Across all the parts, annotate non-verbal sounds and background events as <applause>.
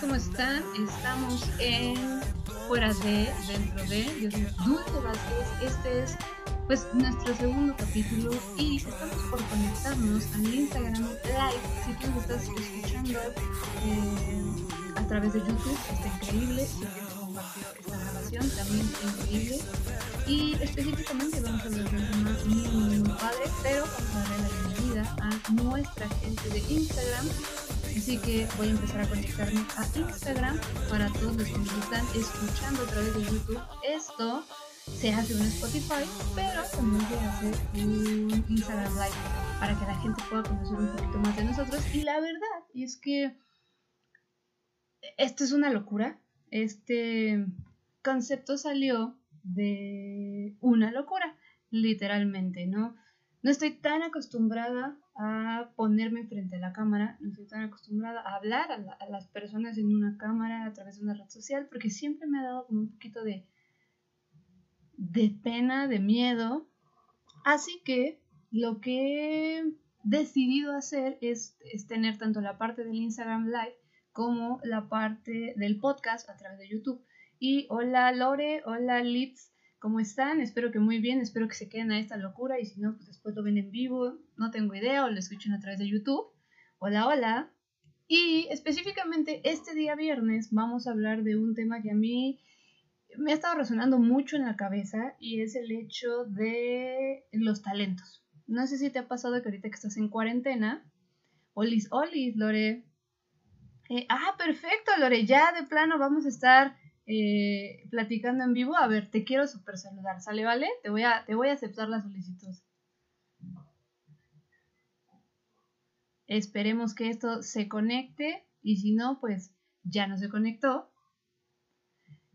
¿Cómo están? Estamos en Fuera de, Dentro de. Yo soy Dulce Vázquez. Este es pues nuestro segundo capítulo y estamos por conectarnos al Instagram Live. Si tú nos estás escuchando eh, a través de YouTube, está increíble. Si esta grabación, también increíble. Y específicamente vamos a hablar de tema muy padre, pero vamos a darle la bienvenida a nuestra gente de Instagram Así que voy a empezar a conectarme a Instagram para todos los que me están escuchando a través de YouTube. Esto se hace en Spotify, pero también se hace un Instagram Live para que la gente pueda conocer un poquito más de nosotros. Y la verdad es que esto es una locura. Este concepto salió de una locura, literalmente, ¿no? No estoy tan acostumbrada a ponerme frente a la cámara, no estoy tan acostumbrada a hablar a, las personas en una cámara a través de una red social, porque siempre me ha dado como un poquito de, de pena, de miedo. Así que lo que he decidido hacer es, es tener tanto la parte del Instagram Live como la parte del podcast a través de YouTube. Y hola Lore, hola Lips, ¿Cómo están? Espero que muy bien, espero que se queden a esta locura y si no, pues después lo ven en vivo, no tengo idea o lo escuchen a través de YouTube. Hola, hola. Y específicamente este día viernes vamos a hablar de un tema que a mí me ha estado resonando mucho en la cabeza y es el hecho de los talentos. No sé si te ha pasado que ahorita que estás en cuarentena, olis, olis, Lore. Eh, ah, perfecto, Lore, ya de plano vamos a estar eh, platicando en vivo. A ver, te quiero super saludar, ¿sale, vale? Te voy a, te voy a aceptar la solicitud. Esperemos que esto se conecte y si no, pues ya no se conectó.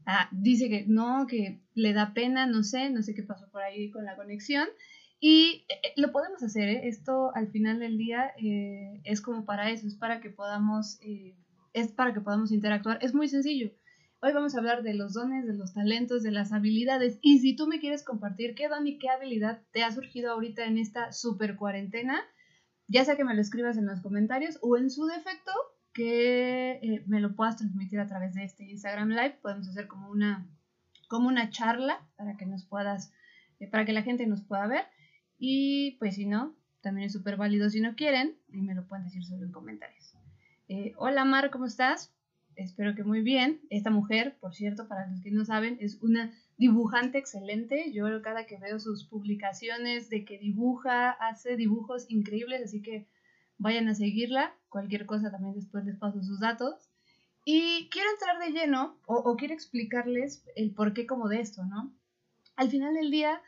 Ah, dice que no, que le da pena, no sé, no sé qué pasó por ahí con la conexión. Y eh, eh, lo podemos hacer, esto al final del día es como para eso, es para que podamos, es para que podamos interactuar. Es muy sencillo. Hoy vamos a hablar de los dones, de los talentos, de las habilidades. Y si tú me quieres compartir qué don y qué habilidad te ha surgido ahorita en esta super cuarentena, ya sea que me lo escribas en los comentarios o en su defecto que eh, me lo puedas transmitir a través de este Instagram Live. Podemos hacer como una, como una charla para que nos puedas, eh, para que la gente nos pueda ver. Y pues si no, también es súper válido si no quieren y me lo pueden decir solo en comentarios. Eh, hola Mar, ¿cómo estás? Espero que muy bien. Esta mujer, por cierto, para los que no saben, es una dibujante excelente. Yo cada que veo sus publicaciones de que dibuja, hace dibujos increíbles, así que vayan a seguirla. Cualquier cosa también después les paso sus datos. Y quiero entrar de lleno o, quiero explicarles el porqué como de esto, ¿no? Al final del día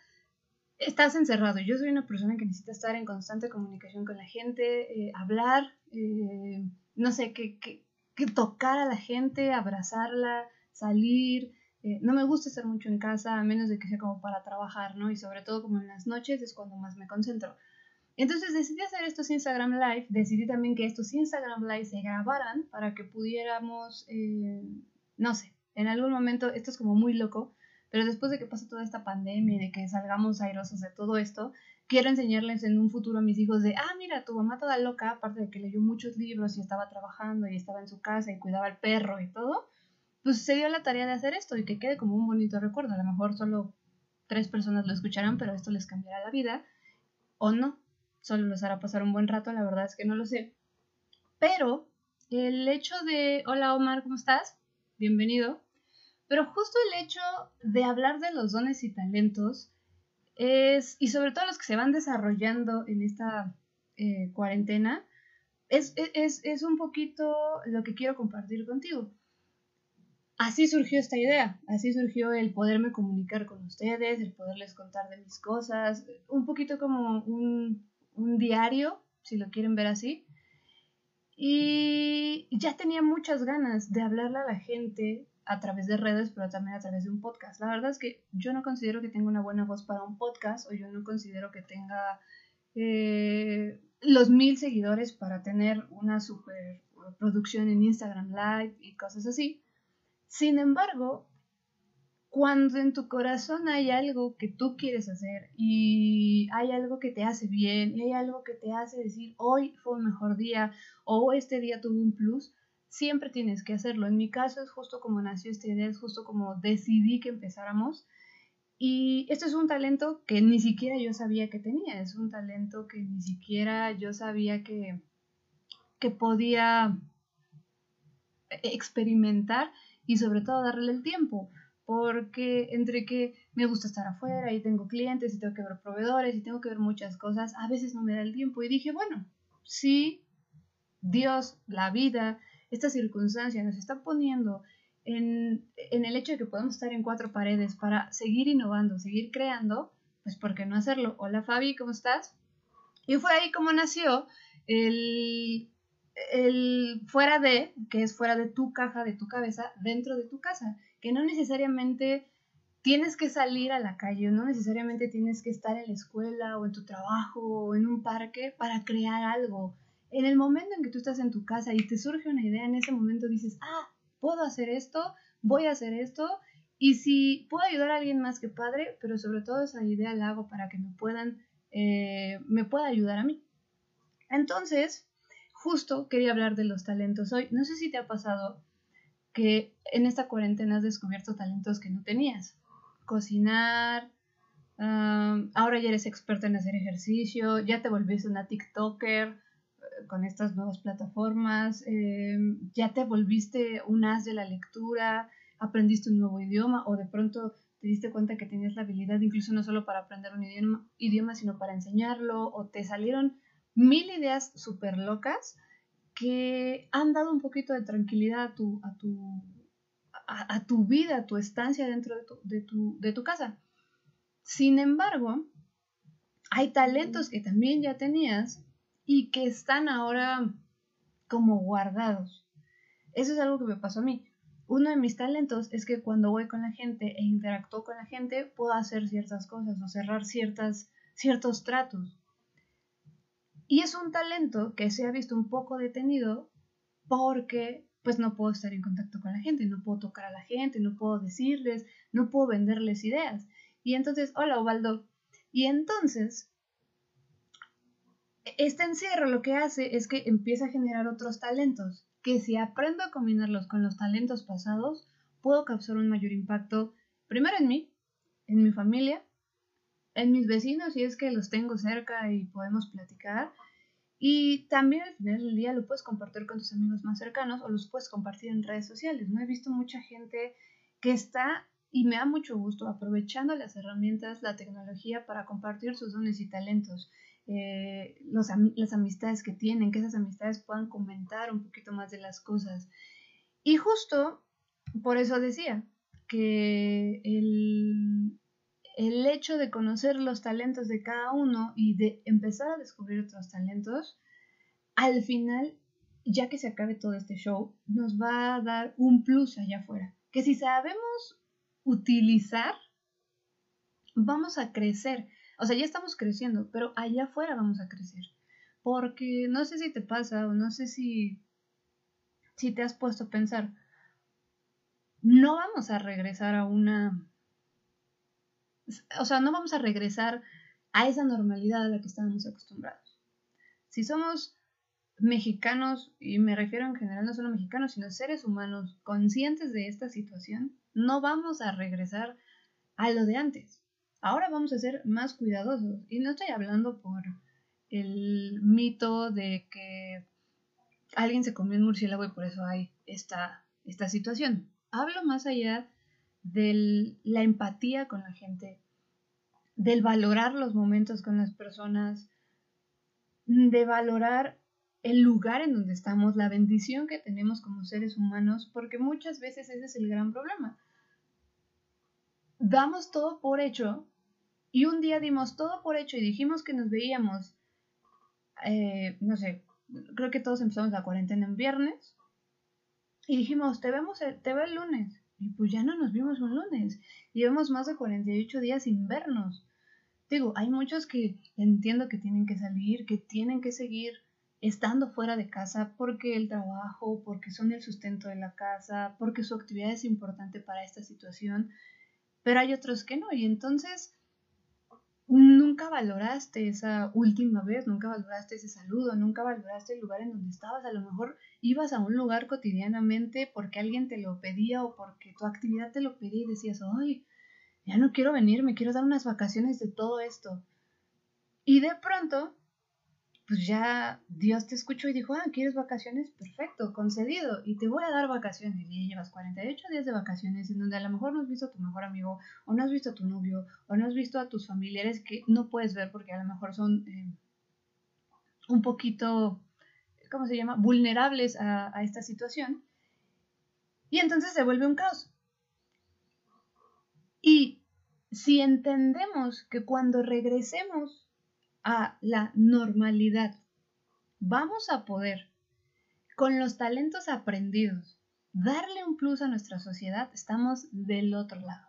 estás encerrado. Yo soy una persona que necesita estar en constante comunicación con la gente, eh, hablar, eh, no sé, qué tocar a la gente, abrazarla, salir. Eh, no me gusta estar mucho en casa, a menos de que sea como para trabajar, ¿no? Y sobre todo como en las noches es cuando más me concentro. Entonces decidí hacer estos Instagram Live, decidí también que estos Instagram Live se grabaran para que pudiéramos, eh, no sé, en algún momento, esto es como muy loco, pero después de que pase toda esta pandemia y de que salgamos airosos de todo esto, quiero enseñarles en un futuro a mis hijos de, ah, mira, tu mamá toda loca, aparte de que leyó muchos libros y estaba trabajando y estaba en su casa y cuidaba al perro y todo, pues se dio la tarea de hacer esto y que quede como un bonito recuerdo. A lo mejor solo tres personas lo escucharán, pero esto les cambiará la vida. O no, solo les hará pasar un buen rato, la verdad es que no lo sé. Pero el hecho de, hola Omar, ¿cómo estás? Bienvenido. Pero justo el hecho de hablar de los dones y talentos es, y sobre todo los que se van desarrollando en esta eh, cuarentena, es, es, es, un poquito lo que quiero compartir contigo. Así surgió esta idea, así surgió el poderme comunicar con ustedes, el poderles contar de mis cosas, un poquito como un, un diario, si lo quieren ver así. Y ya tenía muchas ganas de hablarle a la gente a través de redes, pero también a través de un podcast. La verdad es que yo no considero que tenga una buena voz para un podcast o yo no considero que tenga eh, los mil seguidores para tener una super producción en Instagram Live y cosas así. Sin embargo, cuando en tu corazón hay algo que tú quieres hacer y hay algo que te hace bien y hay algo que te hace decir hoy fue un mejor día o este día tuvo un plus, siempre tienes que hacerlo. En mi caso es justo como nació esta idea, es justo como decidí que empezáramos. Y esto es un talento que ni siquiera yo sabía que tenía, es un talento que ni siquiera yo sabía que, que podía experimentar y sobre todo darle el tiempo, porque entre que me gusta estar afuera y tengo clientes y tengo que ver proveedores y tengo que ver muchas cosas, a veces no me da el tiempo y dije, bueno, si Dios, la vida, esta circunstancia nos está poniendo en, en, el hecho de que podemos estar en cuatro paredes para seguir innovando, seguir creando, pues ¿por qué no hacerlo? Hola Fabi, ¿cómo estás? Y fue ahí como nació el, el fuera de, que es fuera de tu caja, de tu cabeza, dentro de tu casa, que no necesariamente tienes que salir a la calle, no necesariamente tienes que estar en la escuela o en tu trabajo o en un parque para crear algo. En el momento en que tú estás en tu casa y te surge una idea, en ese momento dices, ah, puedo hacer esto, voy a hacer esto, y si puedo ayudar a alguien más que padre, pero sobre todo esa idea la hago para que me puedan, eh, me pueda ayudar a mí. Entonces, justo quería hablar de los talentos hoy. No sé si te ha pasado que en esta cuarentena has descubierto talentos que no tenías. Cocinar, ahora ya eres experta en hacer ejercicio, ya te volviste una TikToker con estas nuevas plataformas, em, ya te volviste un as de la lectura, aprendiste un nuevo idioma o de pronto te diste cuenta que tenías la habilidad incluso no solo para aprender un idioma, idioma sino para enseñarlo o te salieron mil ideas súper locas que han dado un poquito de tranquilidad a tu, a tu, a, tu vida, a tu estancia dentro de tu, de, tu, de tu casa. Sin embargo, hay talentos que también ya tenías y que están ahora como guardados. Eso es algo que me pasó a mí. Uno de mis talentos es que cuando voy con la gente e interactúo con la gente, puedo hacer ciertas cosas o cerrar ciertas, ciertos tratos. Y es un talento que se ha visto un poco detenido porque pues no puedo estar en contacto con la gente, no puedo tocar a la gente, no puedo decirles, no puedo venderles ideas. Y entonces, hola Ovaldo. Y entonces, este encierro lo que hace es que empieza a generar otros talentos, que si aprendo a combinarlos con los talentos pasados, puedo causar un mayor impacto, primero en mí, en mi familia en mis vecinos si es que los tengo cerca y podemos platicar. Y también al final del día lo puedes compartir con tus amigos más cercanos o los puedes compartir en redes sociales. No he visto mucha gente que está, y me da mucho gusto, aprovechando las herramientas, la tecnología para compartir sus dones y talentos. Eh, las amistades que tienen, que esas amistades puedan comentar un poquito más de las cosas. Y justo por eso decía que el, el hecho de conocer los talentos de cada uno y de empezar a descubrir otros talentos, al final, ya que se acabe todo este show, nos va a dar un plus allá afuera. Que si sabemos utilizar, vamos a crecer. O sea, ya estamos creciendo, pero allá afuera vamos a crecer. Porque no sé si te pasa o no sé si, si te has puesto a pensar, no vamos a regresar a una o sea, no vamos a regresar a esa normalidad a la que estábamos acostumbrados. Si somos mexicanos, y me refiero en general no solo mexicanos, sino seres humanos conscientes de esta situación, no vamos a regresar a lo de antes. Ahora vamos a ser más cuidadosos. Y no estoy hablando por el mito de que alguien se comió un murciélago y por eso hay esta, esta situación. Hablo más allá de la empatía con la gente, del valorar los momentos con las personas, de valorar el lugar en donde estamos, la bendición que tenemos como seres humanos, porque muchas veces ese es el gran problema. Damos todo por hecho y un día dimos todo por hecho y dijimos que nos veíamos, eh, no sé, creo que todos empezamos la cuarentena en viernes y dijimos, te, vemos te veo el lunes y pues ya no nos vimos un lunes. Llevamos más de 48 días sin vernos. Digo, hay muchos que entiendo que tienen que salir, que tienen que seguir estando fuera de casa porque el trabajo, porque son el sustento de la casa, porque su actividad es importante para esta situación, pero hay otros que no. Y entonces nunca valoraste esa última vez, nunca valoraste ese saludo, nunca valoraste el lugar en donde estabas. A lo mejor ibas a un lugar cotidianamente porque alguien te lo pedía o porque tu actividad te lo pedía y decías, ay, ya no quiero venir, me quiero dar unas vacaciones de todo esto. Y de pronto pues ya Dios te escuchó y dijo, ah, ¿quieres vacaciones? Perfecto, concedido, y te voy a dar vacaciones. Y llevas 48 días de vacaciones en donde a lo mejor no has visto a tu mejor amigo, o no has visto a tu novio, o no has visto a tus familiares que no puedes ver porque a lo mejor son eh, un poquito, ¿cómo se llama?, vulnerables a, a esta situación. Y entonces se vuelve un caos. Y si entendemos que cuando regresemos a la normalidad. Vamos a poder, con los talentos aprendidos, darle un plus a nuestra sociedad, estamos del otro lado,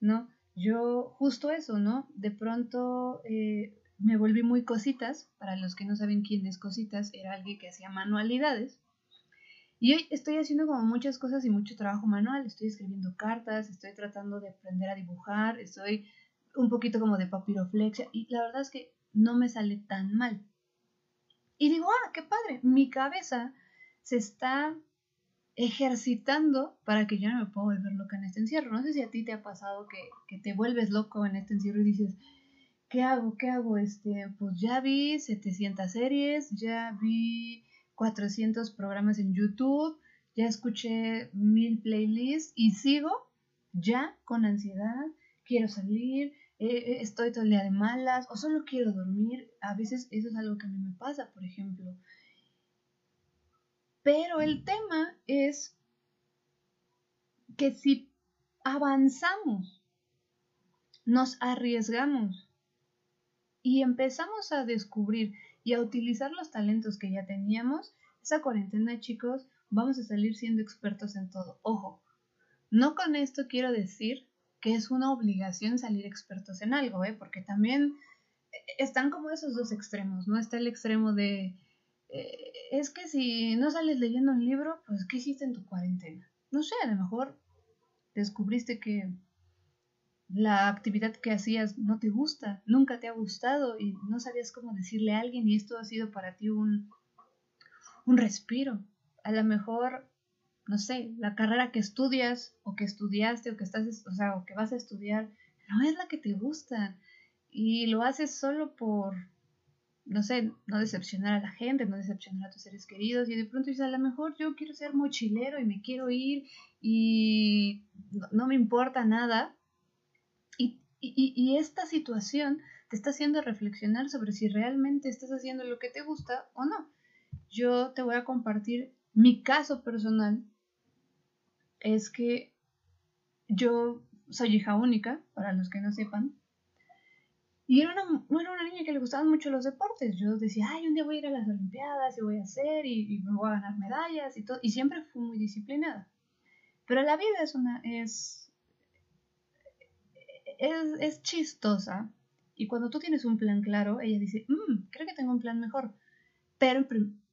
¿no? Yo, justo eso, ¿no? De pronto eh, me volví muy cositas, para los que no saben quién es cositas, era alguien que hacía manualidades. Y hoy estoy haciendo como muchas cosas y mucho trabajo manual, estoy escribiendo cartas, estoy tratando de aprender a dibujar, estoy un poquito como de papiroflexia y la verdad es que no me sale tan mal. Y digo, ah, qué padre, mi cabeza se está ejercitando para que yo no me pueda volver loca en este encierro. No sé si a ti te ha pasado que, te vuelves loco en este encierro y dices, ¿qué hago? ¿Qué hago? Este, pues ya vi 700 series, ya vi 400 programas en YouTube, ya escuché mil playlists y sigo ya con ansiedad, quiero salir, eh, estoy todo el día de malas o solo quiero dormir. A veces eso es algo que a mí me pasa, por ejemplo. Pero el tema es que si avanzamos, nos arriesgamos y empezamos a descubrir y a utilizar los talentos que ya teníamos, esa cuarentena, chicos, vamos a salir siendo expertos en todo. Ojo, no con esto quiero decir que es una obligación salir expertos en algo, ¿eh? porque también eh, están como esos dos extremos, ¿no? Está el extremo de, eh, es que si no sales leyendo un libro, pues ¿qué hiciste en tu cuarentena? No sé, a lo mejor descubriste que la actividad que hacías no te gusta, nunca te ha gustado y no sabías cómo decirle a alguien y esto ha sido para ti un, un respiro. A lo mejor no sé, la carrera que estudias o que estudiaste o que estás, o sea, o que vas a estudiar, no es la que te gusta y lo haces solo por, no sé, no decepcionar a la gente, no decepcionar a tus seres queridos y de pronto dices, a lo mejor yo quiero ser mochilero y me quiero ir y no, me importa nada. Y, y, y esta situación te está haciendo reflexionar sobre si realmente estás haciendo lo que te gusta o no. Yo te voy a compartir mi caso personal es que yo soy hija única, para los que no sepan, y era una, era una niña que le gustaban mucho los deportes. Yo decía, ay, un día voy a ir a las Olimpiadas y voy a hacer y, me voy a ganar medallas y todo. Y siempre fui muy disciplinada. Pero la vida es una, es, es, chistosa. Y cuando tú tienes un plan claro, ella dice, mmm, creo que tengo un plan mejor. Pero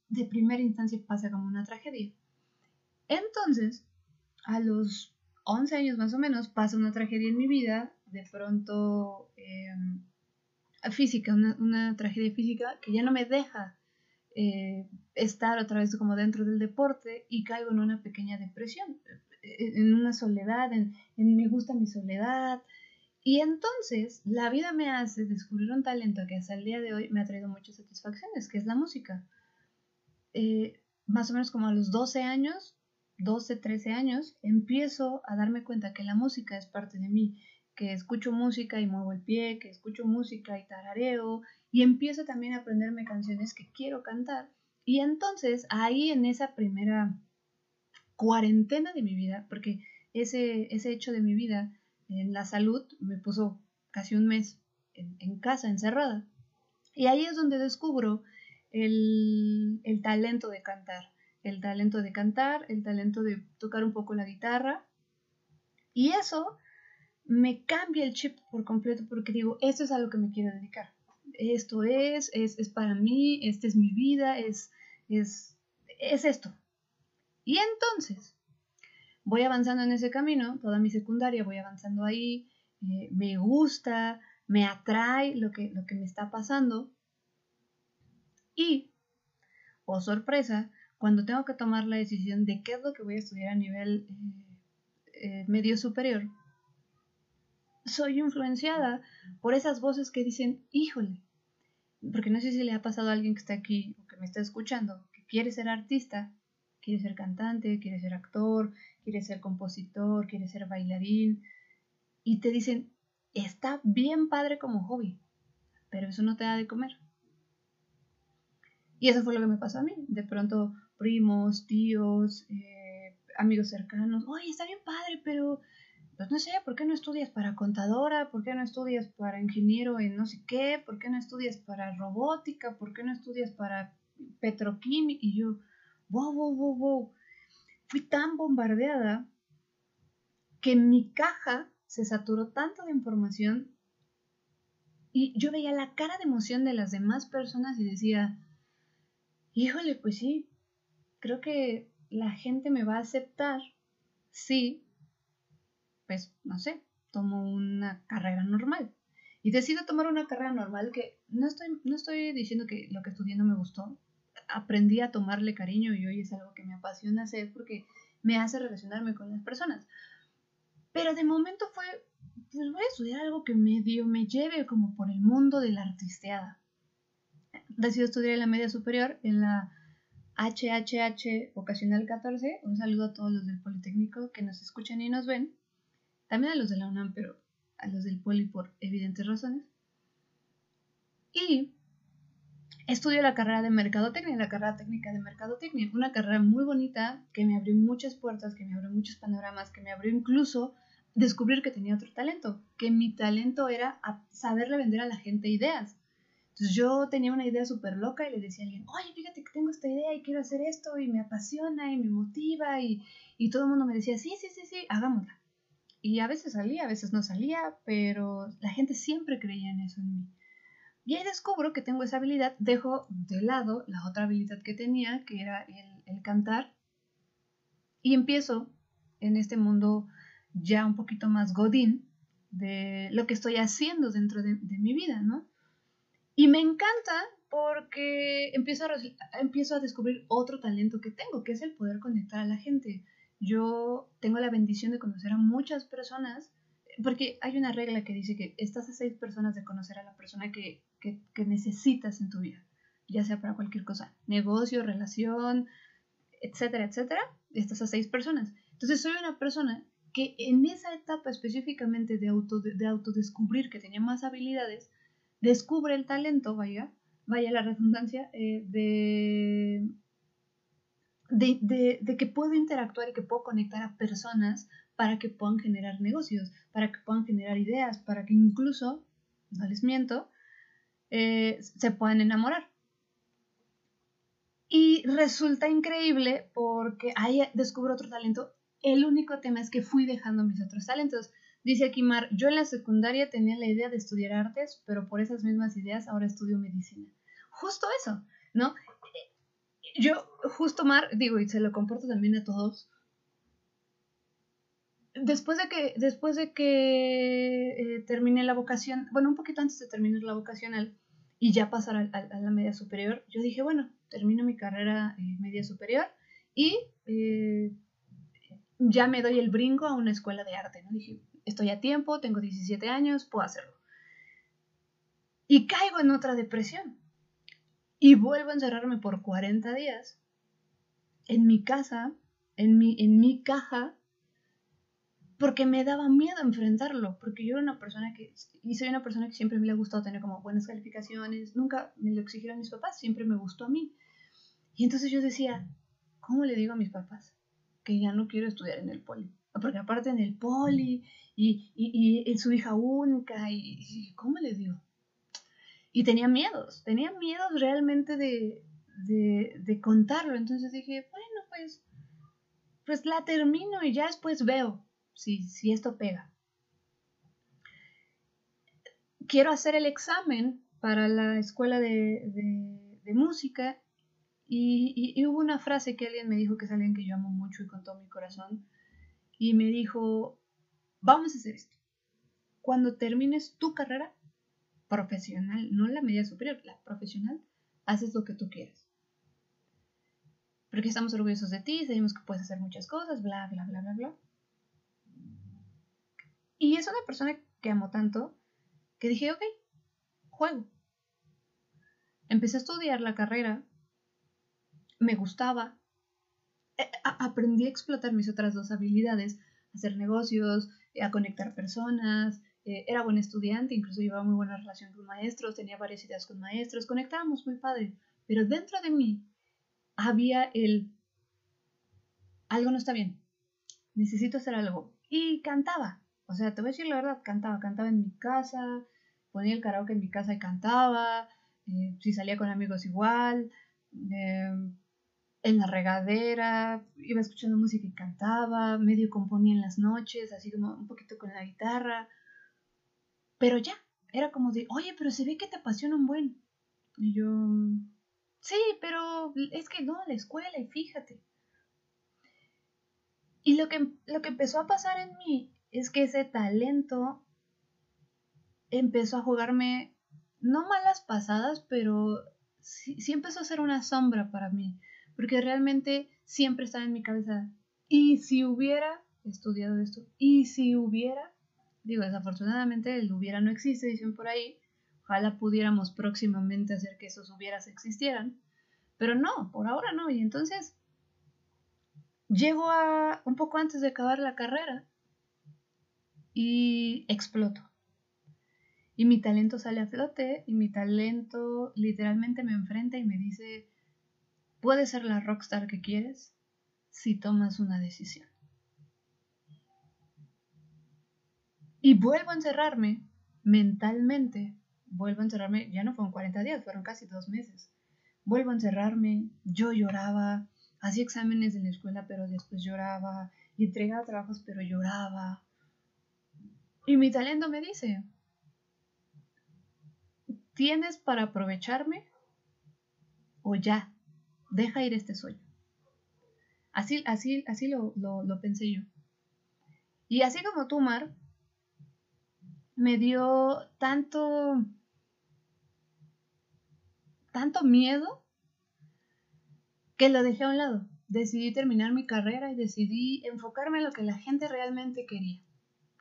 de primera instancia pasa como una tragedia. Entonces, a los 11 años más o menos pasa una tragedia en mi vida, de pronto em, física, una, tragedia física que ya no me deja eh, estar otra vez como dentro del deporte y caigo en una pequeña depresión, eh, en una soledad, en, me gusta mi soledad. Y entonces la vida me hace descubrir un talento que hasta el día de hoy me ha traído muchas satisfacciones, que es la música. Eh, más o menos como a los 12 años 12, 13 años, empiezo a darme cuenta que la música es parte de mí, que escucho música y muevo el pie, que escucho música y tarareo, y empiezo también a aprenderme canciones que quiero cantar. Y entonces ahí en esa primera cuarentena de mi vida, porque ese, ese hecho de mi vida en la salud me puso casi un mes en, casa, encerrada. Y ahí es donde descubro el, el talento de cantar el talento de cantar, el talento de tocar un poco la guitarra. Y eso me cambia el chip por completo porque digo, esto es a lo que me quiero dedicar. Esto es, es, es para mí, esta es mi vida, es, es, es esto. Y entonces, voy avanzando en ese camino, toda mi secundaria voy avanzando ahí, eh, me gusta, me atrae lo que, lo que me está pasando. Y, oh sorpresa, cuando tengo que tomar la decisión de qué es lo que voy a estudiar a nivel eh, eh, medio superior, soy influenciada por esas voces que dicen, híjole, porque no sé si le ha pasado a alguien que está aquí o que me está escuchando, que quiere ser artista, quiere ser cantante, quiere ser actor, quiere ser compositor, quiere ser bailarín, y te dicen, está bien padre como hobby, pero eso no te da de comer. Y eso fue lo que me pasó a mí. De pronto, primos, tíos, eh, amigos cercanos, oye, está bien padre, pero pues no sé, ¿por qué no estudias para contadora? ¿Por qué no estudias para ingeniero en no sé qué? ¿Por qué no estudias para robótica? ¿Por qué no estudias para petroquímica? Y yo, wow, wow, wow, wow. Fui tan bombardeada que mi caja se saturó tanto de información y yo veía la cara de emoción de las demás personas y decía, híjole, pues sí, creo que la gente me va a aceptar, sí, pues, no sé, tomo una carrera normal. Y decido tomar una carrera normal que no estoy, no estoy diciendo que lo que estudié no me gustó. Aprendí a tomarle cariño y hoy es algo que me apasiona hacer porque me hace relacionarme con las personas. Pero de momento fue, pues voy a estudiar algo que medio me lleve como por el mundo de la artisteada. Decido estudiar en la media superior, en la HHH Vocacional 14. Un saludo a todos los del Politécnico que nos escuchan y nos ven también a los de la UNAM, pero a los del Poli por evidentes razones. Y estudio la carrera de Mercadotecnia, la carrera técnica de Mercadotecnia, una carrera muy bonita que me abrió muchas puertas, que me abrió muchos panoramas, que me abrió incluso descubrir que tenía otro talento, que mi talento era saberle vender a la gente ideas. Entonces yo tenía una idea súper loca y le decía a alguien, oye, fíjate que tengo esta idea y quiero hacer esto y me apasiona y me motiva y, y todo el mundo me decía, sí, sí, sí, sí, hagámosla. Y a veces salía, a veces no salía, pero la gente siempre creía en eso en mí. Y ahí descubro que tengo esa habilidad, dejo de lado la otra habilidad que tenía, que era el, cantar, y empiezo en este mundo ya un poquito más godín de lo que estoy haciendo dentro de, mi vida, ¿no? Y me encanta porque empiezo a, empiezo a descubrir otro talento que tengo, que es el poder conectar a la gente yo tengo la bendición de conocer a muchas personas, porque hay una regla que dice que estás a seis personas de conocer a la persona que, necesitas en tu vida, ya sea para cualquier cosa, negocio, relación, etcétera, etcétera, estás a seis personas. Entonces soy una persona que en esa etapa específicamente de, auto, de autodescubrir que tenía más habilidades, descubre el talento, vaya, vaya la redundancia, eh, de de, que puedo interactuar y que puedo conectar a personas para que puedan generar negocios, para que puedan generar ideas, para que incluso, no les miento, eh, se puedan enamorar. Y resulta increíble porque ahí descubro otro talento. El único tema es que fui dejando mis otros talentos. Dice aquí Mar, yo en la secundaria tenía la idea de estudiar artes, pero por esas mismas ideas ahora estudio medicina. Justo eso, ¿no? yo, justo Mar, digo, y se lo comporto también a todos. Después de que, después de que eh, terminé la vocación, bueno, un poquito antes de terminar la vocacional y ya pasar a, la media superior, yo dije, bueno, termino mi carrera eh, media superior y eh, ya me doy el brinco a una escuela de arte, ¿no? Dije, estoy a tiempo, tengo 17 años, puedo hacerlo. Y caigo en otra depresión y vuelvo a encerrarme por 40 días en mi casa, en mi, en mi caja, porque me daba miedo enfrentarlo, porque yo era una persona que, y soy una persona que siempre me le ha gustado tener como buenas calificaciones, nunca me lo exigieron mis papás, siempre me gustó a mí. Y entonces yo decía, ¿cómo le digo a mis papás que ya no quiero estudiar en el poli? Porque aparte en el poli y, y, y, su hija única, y, ¿cómo le digo? Y tenía miedos, tenía miedos realmente de, de, contarlo. Entonces dije, bueno, pues, pues la termino y ya después veo si, si esto pega. Quiero hacer el examen para la escuela de, de, música y, y, hubo una frase que alguien me dijo que es alguien que yo amo mucho y con todo mi corazón y me dijo, vamos a hacer esto. Cuando termines tu carrera, profesional, no la media superior, la profesional, haces lo que tú quieres. Porque estamos orgullosos de ti, sabemos que puedes hacer muchas cosas, bla, bla, bla, bla, bla. Y es una persona que amo tanto que dije, ok, juego. Empecé a estudiar la carrera, me gustaba, eh, aprendí a explotar mis otras dos habilidades, hacer negocios, a conectar personas, eh, era buen estudiante, incluso llevaba muy buena relación con maestros, tenía varias ideas con maestros, conectábamos muy padre, pero dentro de mí había el algo no está bien, necesito hacer algo. Y cantaba, o sea, te voy a decir la verdad, cantaba, cantaba en mi casa, ponía el karaoke en mi casa y cantaba, eh, si salía con amigos igual, em, en la regadera, iba escuchando música y cantaba, medio componía en las noches, así como un poquito con la guitarra, pero ya, era como de, oye, pero se ve que te apasiona un buen. Y yo, sí, pero es que no, la escuela, y fíjate. Y lo que, lo que empezó a pasar en mí es que ese talento empezó a jugarme, no malas pasadas, pero sí, sí empezó a ser una sombra para mí porque realmente siempre estaba en mi cabeza, ¿y si hubiera estudiado esto? ¿Y si hubiera? Digo, desafortunadamente el hubiera no existe, dicen por ahí, ojalá pudiéramos próximamente hacer que esos hubieras existieran, pero no, por ahora no, y entonces llego a un poco antes de acabar la carrera y exploto. Y mi talento sale a flote y mi talento literalmente me enfrenta y me dice, Puedes ser la rockstar que quieres si tomas una decisión. Y vuelvo a encerrarme mentalmente, vuelvo a encerrarme, ya no fueron 40 días, fueron casi dos meses. Vuelvo a encerrarme, yo lloraba, hacía exámenes en la escuela, pero después lloraba, y entregaba trabajos, pero lloraba. Y mi talento me dice, ¿tienes para aprovecharme? O ya, deja ir este sueño. Así, así, así lo, lo, pensé yo. Y así como tú, Mar, me dio tanto, tanto miedo que lo dejé a un lado. Decidí terminar mi carrera y decidí enfocarme en lo que la gente realmente quería.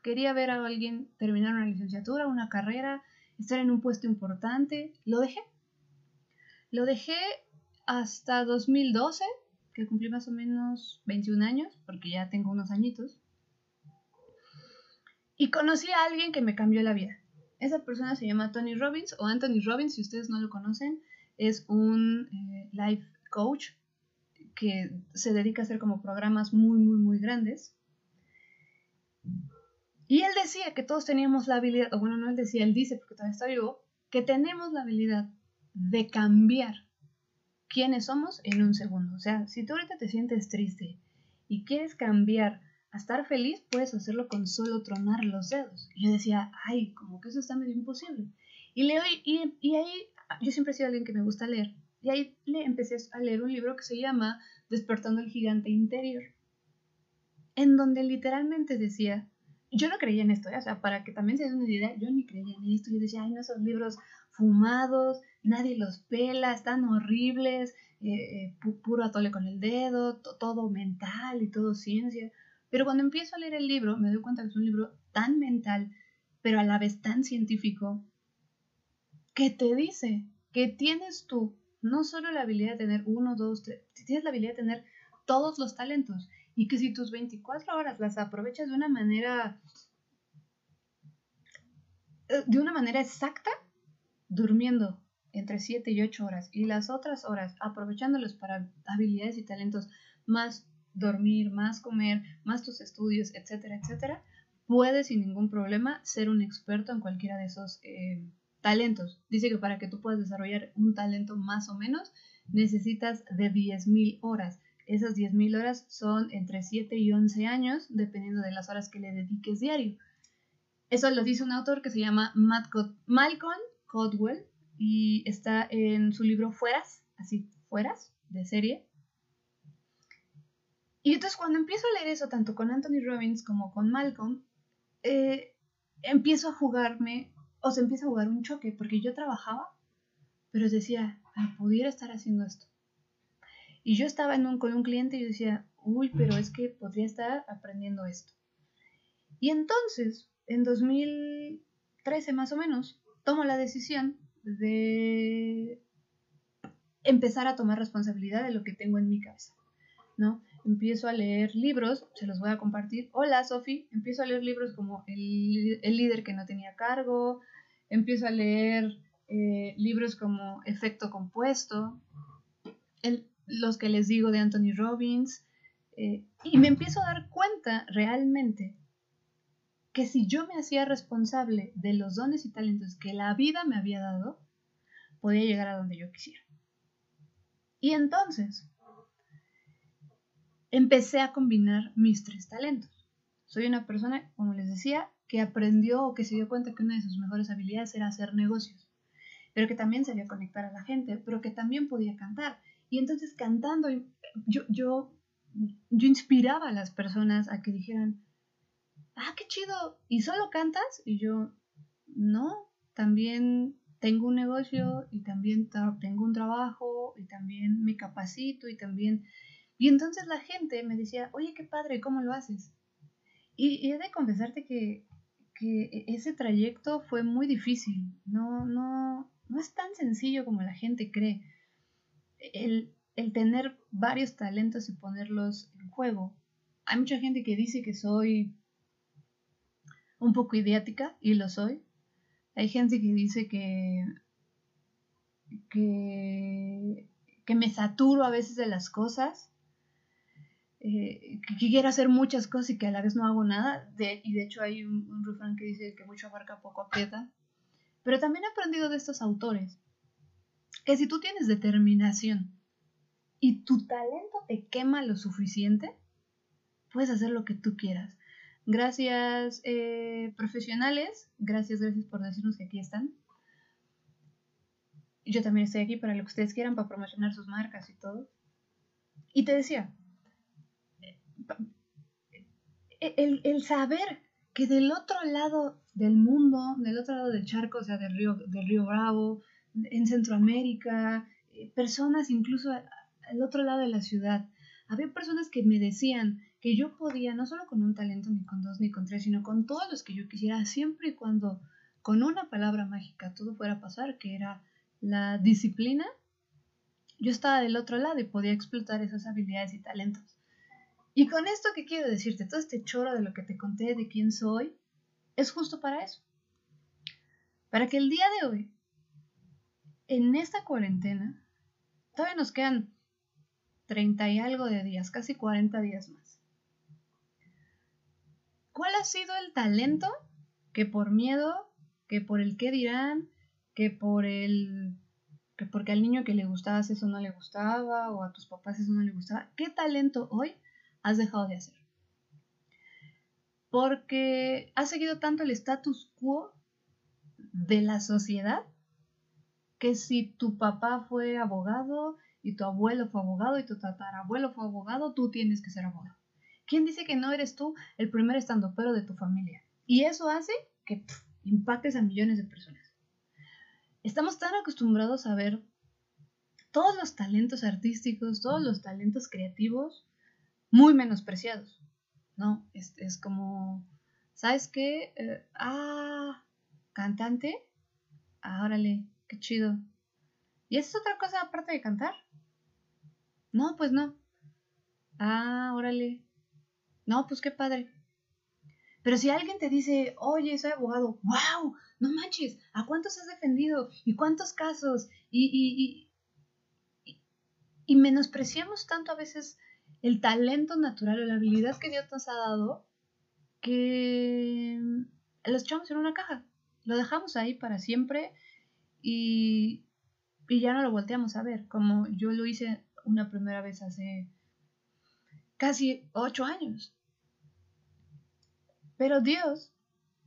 Quería ver a alguien terminar una licenciatura, una carrera, estar en un puesto importante. Lo dejé. Lo dejé hasta 2012, que cumplí más o menos 21 años, porque ya tengo unos añitos. Y conocí a alguien que me cambió la vida. Esa persona se llama Tony Robbins o Anthony Robbins, si ustedes no lo conocen, es un eh, life coach que se dedica a hacer como programas muy, muy, muy grandes. Y él decía que todos teníamos la habilidad, o bueno, no él decía, él dice, porque todavía está vivo, que tenemos la habilidad de cambiar quiénes somos en un segundo. O sea, si tú ahorita te sientes triste y quieres cambiar a estar feliz, puedes hacerlo con solo tronar los dedos. Y yo decía, ay, como que eso está medio imposible. Y, leo, y, y ahí, yo siempre he sido alguien que me gusta leer. Y ahí le empecé a leer un libro que se llama Despertando el Gigante Interior, en donde literalmente decía, yo no creía en esto, ¿eh? o sea, para que también se den una idea, yo ni creía en esto, yo decía, ay, no, esos libros fumados, nadie los pela, están horribles, eh, eh, puro atole con el dedo, todo mental y todo ciencia. Pero cuando empiezo a leer el libro, me doy cuenta que es un libro tan mental, pero a la vez tan científico, que te dice que tienes tú no solo la habilidad de tener uno, dos, tres, tienes la habilidad de tener todos los talentos y que si tus 24 horas las aprovechas de una manera eh, de una manera exacta, durmiendo entre 7 y 8 horas y las otras horas aprovechándolos para habilidades y talentos más dormir, más comer, más tus estudios, etcétera, etcétera, puedes sin ningún problema ser un experto en cualquiera de esos eh, talentos. Dice que para que tú puedas desarrollar un talento más o menos, necesitas de 10.000 horas. Esas 10.000 horas son entre 7 y 11 años, dependiendo de las horas que le dediques diario. Eso lo dice un autor que se llama Malcolm Codwell y está en su libro Fueras, así, Fueras, de serie. Y entonces cuando empiezo a leer eso, tanto con Anthony Robbins como con Malcolm, eh, empiezo a jugarme o se empieza a jugar un choque, porque yo trabajaba, pero decía, pudiera estar haciendo esto. Y yo estaba en un, con un cliente y yo decía, uy, pero es que podría estar aprendiendo esto. Y entonces, en 2013 más o menos, tomo la decisión de empezar a tomar responsabilidad de lo que tengo en mi cabeza, ¿no? Empiezo a leer libros, se los voy a compartir. Hola, Sofi. Empiezo a leer libros como el, líder que no tenía cargo. Empiezo a leer eh, libros como Efecto Compuesto, los que les digo de Anthony Robbins. Eh, y me empiezo a dar cuenta realmente que si yo me hacía responsable de los dones y talentos que la vida me había dado, podía llegar a donde yo quisiera. Y entonces empecé a combinar mis tres talentos. Soy una persona, como les decía, que aprendió o que se dio cuenta que una de sus mejores habilidades era hacer negocios, pero que también sabía conectar a la gente, pero que también podía cantar. Y entonces cantando, yo, yo, yo inspiraba a las personas a que dijeran, ah, qué chido, ¿y solo cantas? Y yo, no, también tengo un negocio y también tengo un trabajo y también me capacito y también... Y entonces la gente me decía, oye, qué padre, ¿cómo lo haces? Y, he de confesarte que, que, ese trayecto fue muy difícil, no, no, no es tan sencillo como la gente cree. El, tener varios talentos y ponerlos en juego. Hay mucha gente que dice que soy un poco idiática y lo soy. Hay gente que dice que, que, me saturo a veces de las cosas, eh, que, quiero hacer muchas cosas y que a la vez no hago nada. Y de hecho hay un, un refrán que dice que mucho abarca, poco aprieta. Pero también he aprendido de estos autores que si tú tienes determinación y tu talento te quema lo suficiente, puedes hacer lo que tú quieras. Gracias eh, profesionales, gracias, gracias por decirnos que aquí están. Yo también estoy aquí para lo que ustedes quieran, para promocionar sus marcas y todo. Y te decía, el, el saber que del otro lado del mundo, del otro lado del charco, o sea, del río, del río Bravo, en Centroamérica, eh, personas incluso al otro lado de la ciudad, había personas que me decían, que yo podía, no solo con un talento, ni con dos, ni con tres, sino con todos los que yo quisiera, siempre y cuando con una palabra mágica todo fuera a pasar, que era la disciplina, yo estaba del otro lado y podía explotar esas habilidades y talentos. Y con esto que quiero decirte, todo este choro de lo que te conté de quién soy, es justo para eso. Para que el día de hoy, en esta cuarentena, todavía nos quedan 30 y algo de días, casi 40 días más. ¿Cuál ha sido el talento que por miedo, que por el qué dirán, que por el que porque al niño que le gustabas eso no le gustaba o a tus papás eso no le gustaba, ¿qué talento hoy has dejado de hacer? Porque has seguido tanto el status quo de la sociedad que si tu papá fue abogado y tu abuelo fue abogado y tu tatarabuelo fue abogado, tú tienes que ser abogado. ¿Quién dice que no eres tú el primer estandopero de tu familia? Y eso hace que impactes a millones de personas. Estamos tan acostumbrados a ver todos los talentos artísticos, todos los talentos creativos muy menospreciados, ¿no? Es, es como, ¿sabes qué? Eh, ah, cantante, ah, órale, qué chido. ¿Y es otra cosa aparte de cantar? No, pues no. Ah, órale, no, pues qué padre. Pero si alguien te dice, oye, soy abogado, wow, no manches, ¿a cuántos has defendido? ¿Y cuántos casos? Y, y, y, menospreciamos tanto a veces el talento natural o la habilidad que Dios nos ha dado que los echamos en una caja, lo dejamos ahí para siempre y, y ya no lo volteamos a ver, como yo lo hice una primera vez hace casi ocho años. Pero Dios,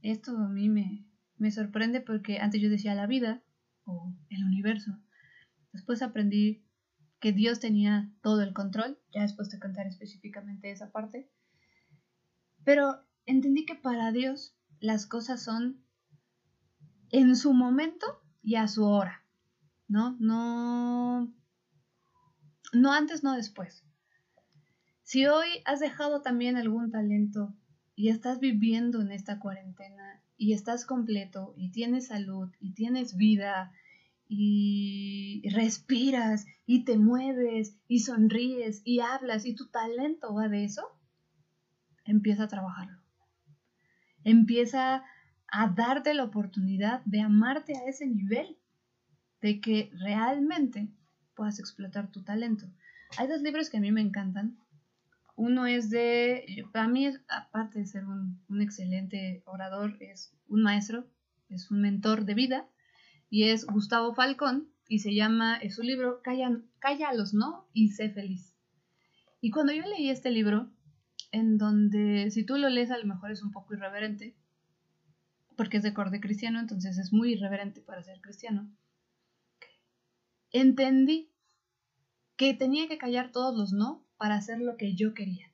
esto a mí me, me sorprende porque antes yo decía la vida o el universo. Después aprendí que Dios tenía todo el control, ya después de contar específicamente esa parte. Pero entendí que para Dios las cosas son en su momento y a su hora, ¿no? No, no antes, no después. Si hoy has dejado también algún talento y estás viviendo en esta cuarentena y estás completo y tienes salud y tienes vida y respiras y te mueves y sonríes y hablas y tu talento va de eso, empieza a trabajarlo. Empieza a darte la oportunidad de amarte a ese nivel, de que realmente puedas explotar tu talento. Hay dos libros que a mí me encantan. Uno es de, para mí, aparte de ser un, un excelente orador, es un maestro, es un mentor de vida y es Gustavo Falcón y se llama, es su libro Calla, los no y sé feliz. Y cuando yo leí este libro, en donde si tú lo lees a lo mejor es un poco irreverente, porque es de corte cristiano, entonces es muy irreverente para ser cristiano, entendí que tenía que callar todos los no para hacer lo que yo quería.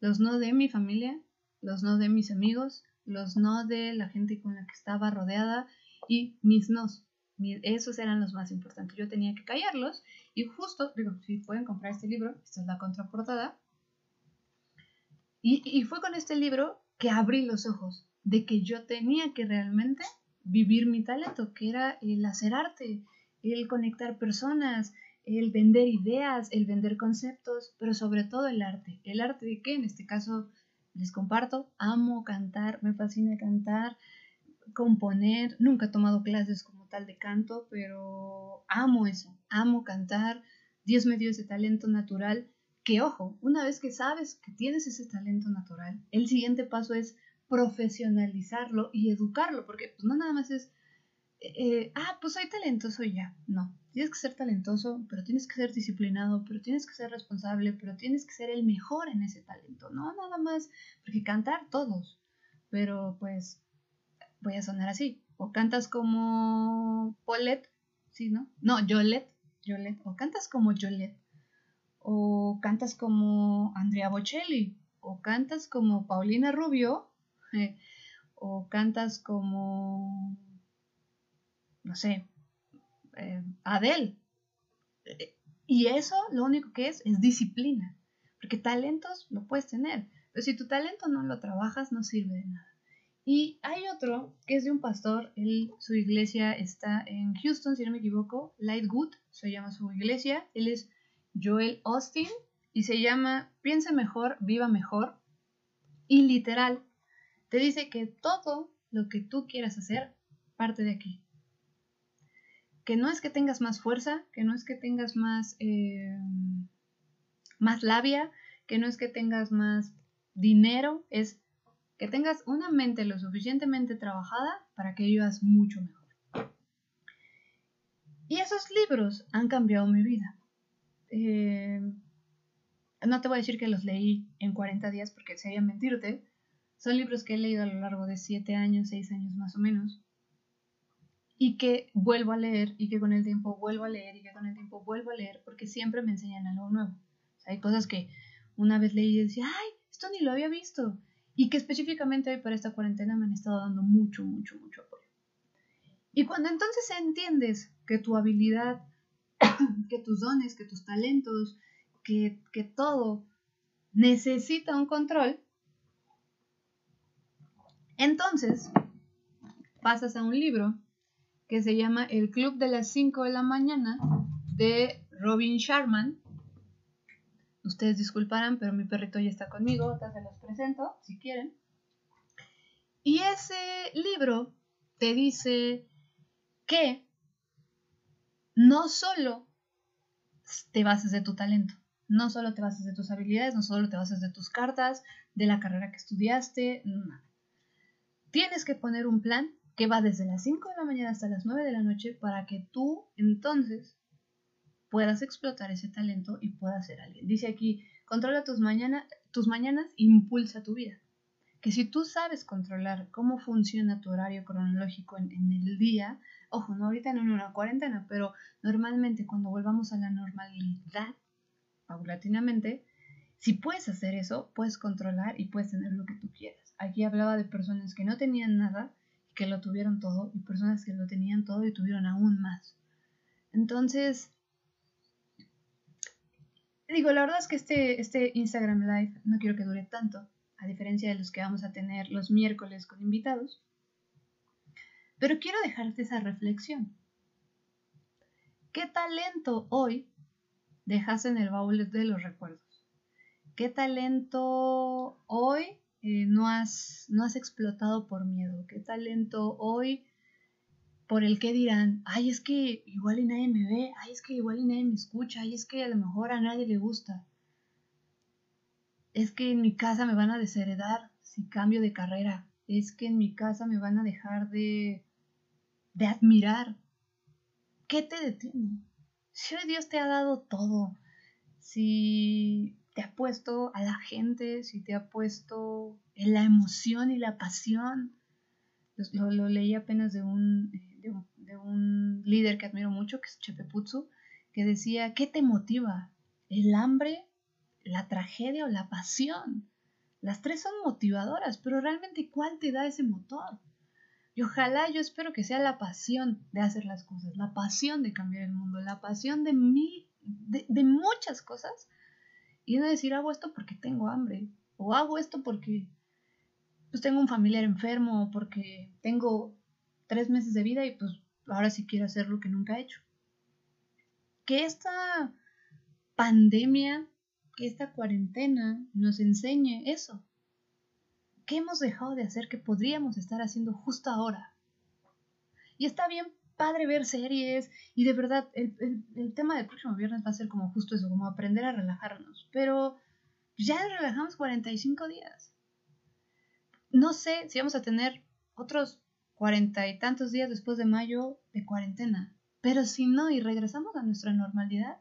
Los no de mi familia, los no de mis amigos, los no de la gente con la que estaba rodeada y mis nos. Esos eran los más importantes. Yo tenía que callarlos y justo, digo, si pueden comprar este libro, esta es la contraportada. Y, y fue con este libro que abrí los ojos de que yo tenía que realmente vivir mi talento, que era el hacer arte, el conectar personas, el vender ideas, el vender conceptos, pero sobre todo el arte. ¿El arte de qué? En este caso les comparto, amo cantar, me fascina cantar, componer, nunca he tomado clases como tal de canto, pero amo eso, amo cantar, Dios me dio ese talento natural, que ojo, una vez que sabes que tienes ese talento natural, el siguiente paso es profesionalizarlo y educarlo, porque pues no nada más es, eh, ah, pues soy talentoso y ya, no, tienes que ser talentoso, pero tienes que ser disciplinado, pero tienes que ser responsable, pero tienes que ser el mejor en ese talento, no nada más, porque cantar todos, pero pues voy a sonar así. O cantas como Paulette, ¿sí, no? No, Jolette, Jolette. O cantas como Jolette. O cantas como Andrea Bocelli. O cantas como Paulina Rubio. O cantas como, no sé, eh, Adele. Y eso lo único que es es disciplina. Porque talentos lo puedes tener. Pero si tu talento no lo trabajas, no sirve de nada. Y hay otro que es de un pastor, él, su iglesia está en Houston, si no me equivoco, Lightwood se llama su iglesia, él es Joel Austin y se llama Piensa mejor, viva mejor. Y literal, te dice que todo lo que tú quieras hacer parte de aquí. Que no es que tengas más fuerza, que no es que tengas más, eh, más labia, que no es que tengas más dinero, es que tengas una mente lo suficientemente trabajada para que vivas mucho mejor. Y esos libros han cambiado mi vida. Eh, no te voy a decir que los leí en 40 días porque sería mentirte. Son libros que he leído a lo largo de 7 años, 6 años más o menos. Y que vuelvo a leer y que con el tiempo vuelvo a leer y que con el tiempo vuelvo a leer porque siempre me enseñan algo nuevo. hay cosas que una vez leí y decía, ay, esto ni lo había visto y que específicamente hoy para esta cuarentena me han estado dando mucho, mucho, mucho apoyo. Y cuando entonces entiendes que tu habilidad, <coughs> que tus dones, que tus talentos, que, que todo necesita un control, entonces pasas a un libro que se llama El Club de las 5 de la mañana de Robin Sharman, Ustedes disculparán, pero mi perrito ya está conmigo, ahorita se los presento si quieren. Y ese libro te dice que no solo te bases de tu talento, no solo te bases de tus habilidades, no solo te bases de tus cartas, de la carrera que estudiaste, nada. Tienes que poner un plan que va desde las 5 de la mañana hasta las 9 de la noche para que tú entonces puedas explotar ese talento y puedas ser alguien. Dice aquí, controla tus, mañana, tus mañanas, impulsa tu vida. Que si tú sabes controlar cómo funciona tu horario cronológico en, el día, ojo, no ahorita no en una cuarentena, pero normalmente cuando volvamos a la normalidad, paulatinamente, si puedes hacer eso, puedes controlar y puedes tener lo que tú quieras. Aquí hablaba de personas que no tenían nada que lo tuvieron todo y personas que lo tenían todo y tuvieron aún más. Entonces, digo, la verdad es que este, este Instagram Live no quiero que dure tanto, a diferencia de los que vamos a tener los miércoles con invitados, pero quiero dejarte esa reflexión. ¿Qué talento hoy dejas en el baúl de los recuerdos? ¿Qué talento hoy eh, no, has, no has explotado por miedo? ¿Qué talento hoy por el que dirán, ay, es que igual y nadie me ve, ay, es que igual y nadie me escucha, ay, es que a lo mejor a nadie le gusta? Es que en mi casa me van a desheredar si cambio de carrera. Es que en mi casa me van a dejar de, de admirar. ¿Qué te detiene? Si hoy Dios te ha dado todo, si te ha puesto a la gente, si te ha puesto en la emoción y la pasión. Lo, leí apenas de un, de un, líder que admiro mucho, que es Chepe Putsu, que decía, ¿qué te motiva? ¿El hambre, la tragedia o la pasión? Las tres son motivadoras, pero realmente ¿cuál te da ese motor? Y ojalá yo espero que sea la pasión de hacer las cosas, la pasión de cambiar el mundo, la pasión de mil, de, de muchas cosas y no decir, hago esto porque tengo hambre, o hago esto porque pues tengo un familiar enfermo, o porque tengo tres meses de vida y pues ahora sí quiero hacer lo que nunca he hecho. Que esta pandemia, que esta cuarentena nos enseñe eso. ¿Qué hemos dejado de hacer que podríamos estar haciendo justo ahora? Y está bien padre ver series y de verdad el, tema del próximo viernes va a ser como justo eso, como aprender a relajarnos. Pero ya relajamos 45 días. No sé si vamos a tener otros cuarenta y tantos días después de mayo de cuarentena. Pero si no y regresamos a nuestra normalidad,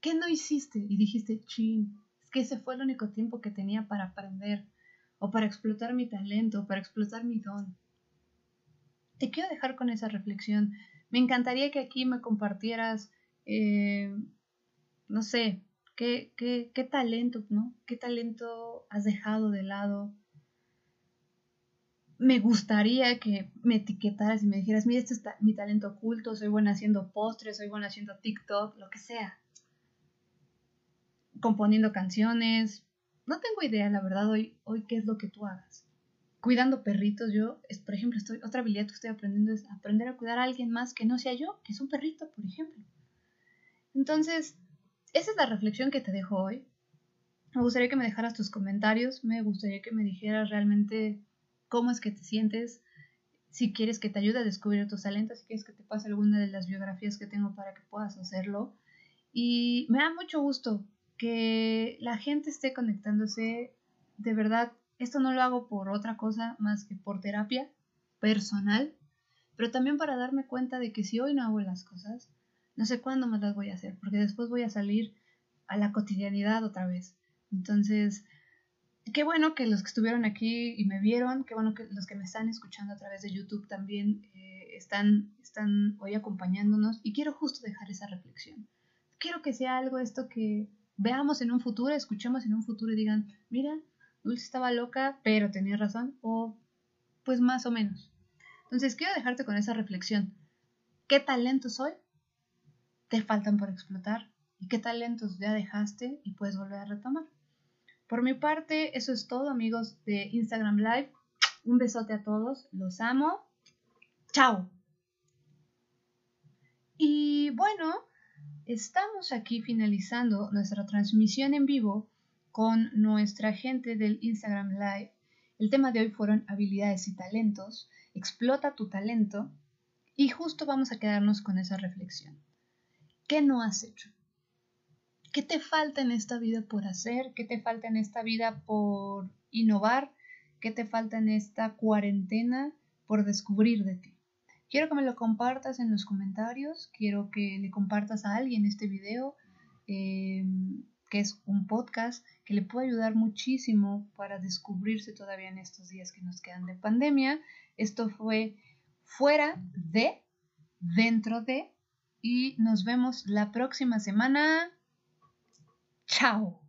¿qué no hiciste? Y dijiste, chin, es que ese fue el único tiempo que tenía para aprender, o para explotar mi talento, o para explotar mi don te quiero dejar con esa reflexión. Me encantaría que aquí me compartieras, eh, no sé, qué, qué, qué talento, ¿no? ¿Qué talento has dejado de lado? me gustaría que me etiquetaras y me dijeras, mira, este es mi talento oculto, soy buena haciendo postres, soy buena haciendo TikTok, lo que sea. Componiendo canciones. No tengo idea, la verdad, hoy, hoy qué es lo que tú hagas cuidando perritos, yo, es, por ejemplo, estoy, otra habilidad que estoy aprendiendo es aprender a cuidar a alguien más que no sea yo, que es un perrito, por ejemplo. Entonces, esa es la reflexión que te dejo hoy. Me gustaría que me dejaras tus comentarios, me gustaría que me dijeras realmente cómo es que te sientes, si quieres que te ayude a descubrir tus talentos, si quieres que te pase alguna de las biografías que tengo para que puedas hacerlo. Y me da mucho gusto que la gente esté conectándose. De verdad, esto no lo hago por otra cosa más que por terapia personal, pero también para darme cuenta de que si hoy no hago las cosas, no sé cuándo más las voy a hacer, porque después voy a salir a la cotidianidad otra vez. Entonces, qué bueno que los que estuvieron aquí y me vieron, qué bueno que los que me están escuchando a través de YouTube también eh, están, están hoy acompañándonos y quiero justo dejar esa reflexión. Quiero que sea algo esto que veamos en un futuro, escuchemos en un futuro y digan, mira, Dulce estaba loca, pero tenía razón, o pues más o menos. Entonces quiero dejarte con esa reflexión. ¿Qué talentos hoy te faltan por explotar? ¿Y qué talentos ya dejaste y puedes volver a retomar? Por mi parte, eso es todo, amigos de Instagram Live. Un besote a todos, los amo. Chao. Y bueno, estamos aquí finalizando nuestra transmisión en vivo con nuestra gente del Instagram Live. El tema de hoy fueron habilidades y talentos. Explota tu talento. Y justo vamos a quedarnos con esa reflexión. ¿Qué no has hecho? ¿Qué te falta en esta vida por hacer? ¿Qué te falta en esta vida por innovar? ¿Qué te falta en esta cuarentena por descubrir de ti? Quiero que me lo compartas en los comentarios, quiero que le compartas a alguien este video. Eh, que es un podcast que le puede ayudar muchísimo para descubrirse todavía en estos días que nos quedan de pandemia. Esto fue fuera de, dentro de, y nos vemos la próxima semana. Chao.